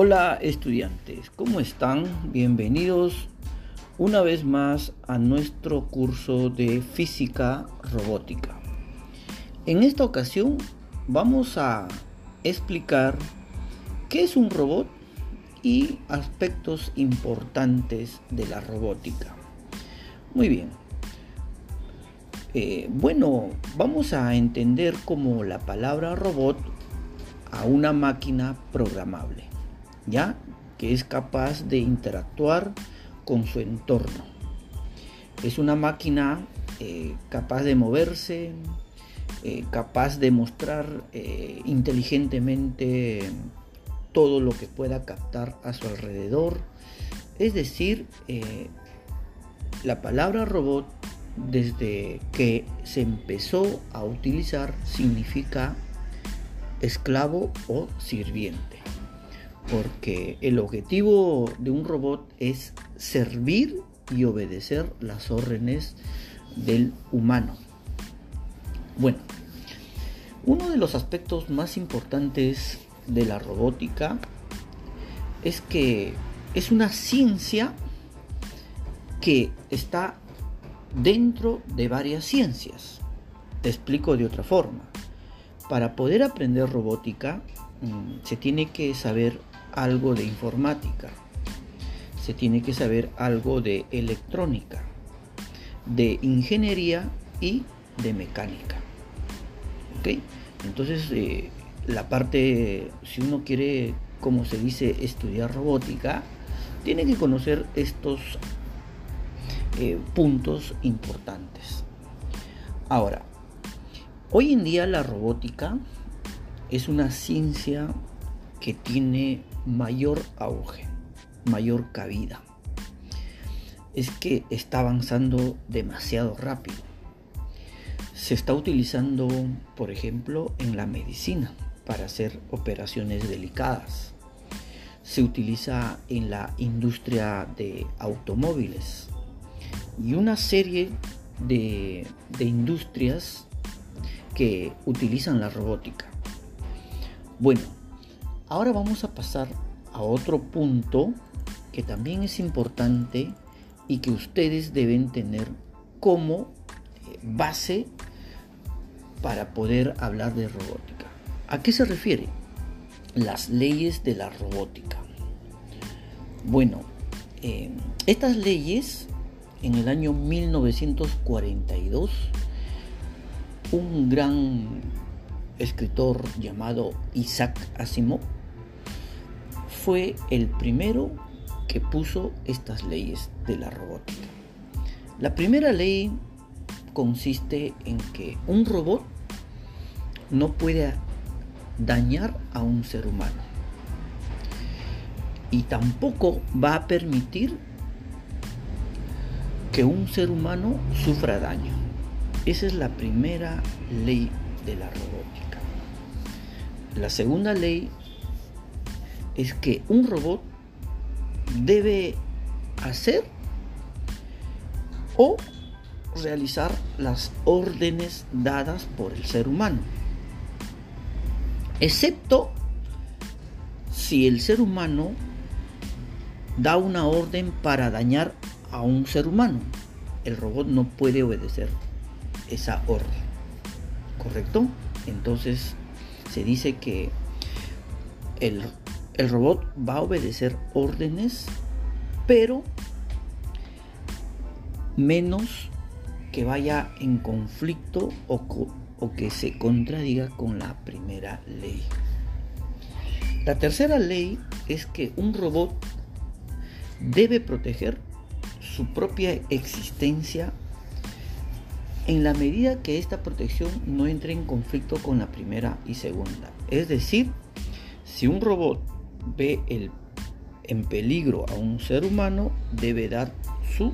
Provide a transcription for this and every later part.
Hola estudiantes, ¿cómo están? Bienvenidos una vez más a nuestro curso de física robótica. En esta ocasión vamos a explicar qué es un robot y aspectos importantes de la robótica. Muy bien. Eh, bueno, vamos a entender como la palabra robot a una máquina programable, ¿ya? Que es capaz de interactuar con su entorno. Es una máquina eh, capaz de moverse, eh, capaz de mostrar eh, inteligentemente todo lo que pueda captar a su alrededor. Es decir, la palabra robot desde que se empezó a utilizar significa esclavo o sirviente. Porque el objetivo de un robot es servir y obedecer las órdenes del humano. Bueno, uno de los aspectos más importantes de la robótica es que es una ciencia que está dentro de varias ciencias. Te explico de otra forma. Para poder aprender robótica mm, se tiene que saber algo de informática, se tiene que saber algo de electrónica, de ingeniería y de mecánica. ¿Ok? Entonces, eh, la parte, si uno quiere, como se dice, estudiar robótica, tiene que conocer estos eh, puntos importantes. Ahora, Hoy en día la robótica es una ciencia que tiene mayor auge, mayor cabida. Es que está avanzando demasiado rápido. Se está utilizando, por ejemplo, en la medicina para hacer operaciones delicadas. Se utiliza en la industria de automóviles y una serie de, de industrias que utilizan la robótica. Bueno, ahora vamos a pasar a otro punto que también es importante y que ustedes deben tener como eh, base para poder hablar de robótica. ¿A qué se refiere? Las leyes de la robótica. Bueno, eh, estas leyes en el año 1942 un gran escritor llamado Isaac Asimov fue el primero que puso estas leyes de la robótica. La primera ley consiste en que un robot no puede dañar a un ser humano y tampoco va a permitir que un ser humano sufra daño. Esa es la primera ley de la robótica. La segunda ley es que un robot debe hacer o realizar las órdenes dadas por el ser humano, excepto si el ser humano da una orden para dañar a un ser humano. El robot no puede obedecer esa orden. ¿Correcto? Entonces se dice que el, robot va a obedecer órdenes, pero menos que vaya en conflicto o, que se contradiga con la primera ley. La tercera ley es que un robot debe proteger su propia existencia en la medida que esta protección no entre en conflicto con la primera y segunda. Es decir, si un robot ve el, en peligro a un ser humano, debe dar su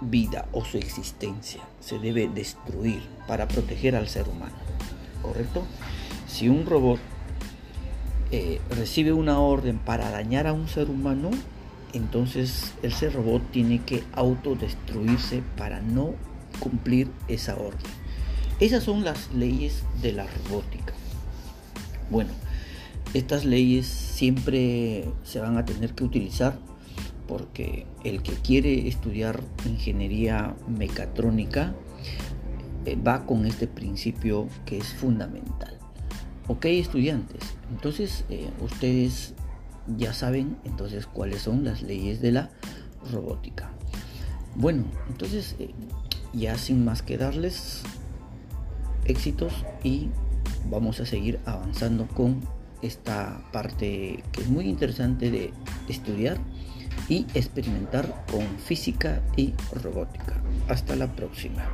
vida o su existencia. Se debe destruir para proteger al ser humano. ¿Correcto? Si un robot eh, recibe una orden para dañar a un ser humano, entonces ese robot tiene que autodestruirse para no cumplir esa orden. Esas son las leyes de la robótica. Bueno, Estas leyes siempre se van a tener que utilizar porque el que quiere estudiar ingeniería mecatrónica eh, va con este principio que es fundamental. Ok estudiantes, entonces eh, ustedes ya saben entonces cuáles son las leyes de la robótica. Bueno, entonces eh, ya sin más que darles éxitos y vamos a seguir avanzando con esta parte que es muy interesante de estudiar y experimentar con física y robótica. Hasta la próxima.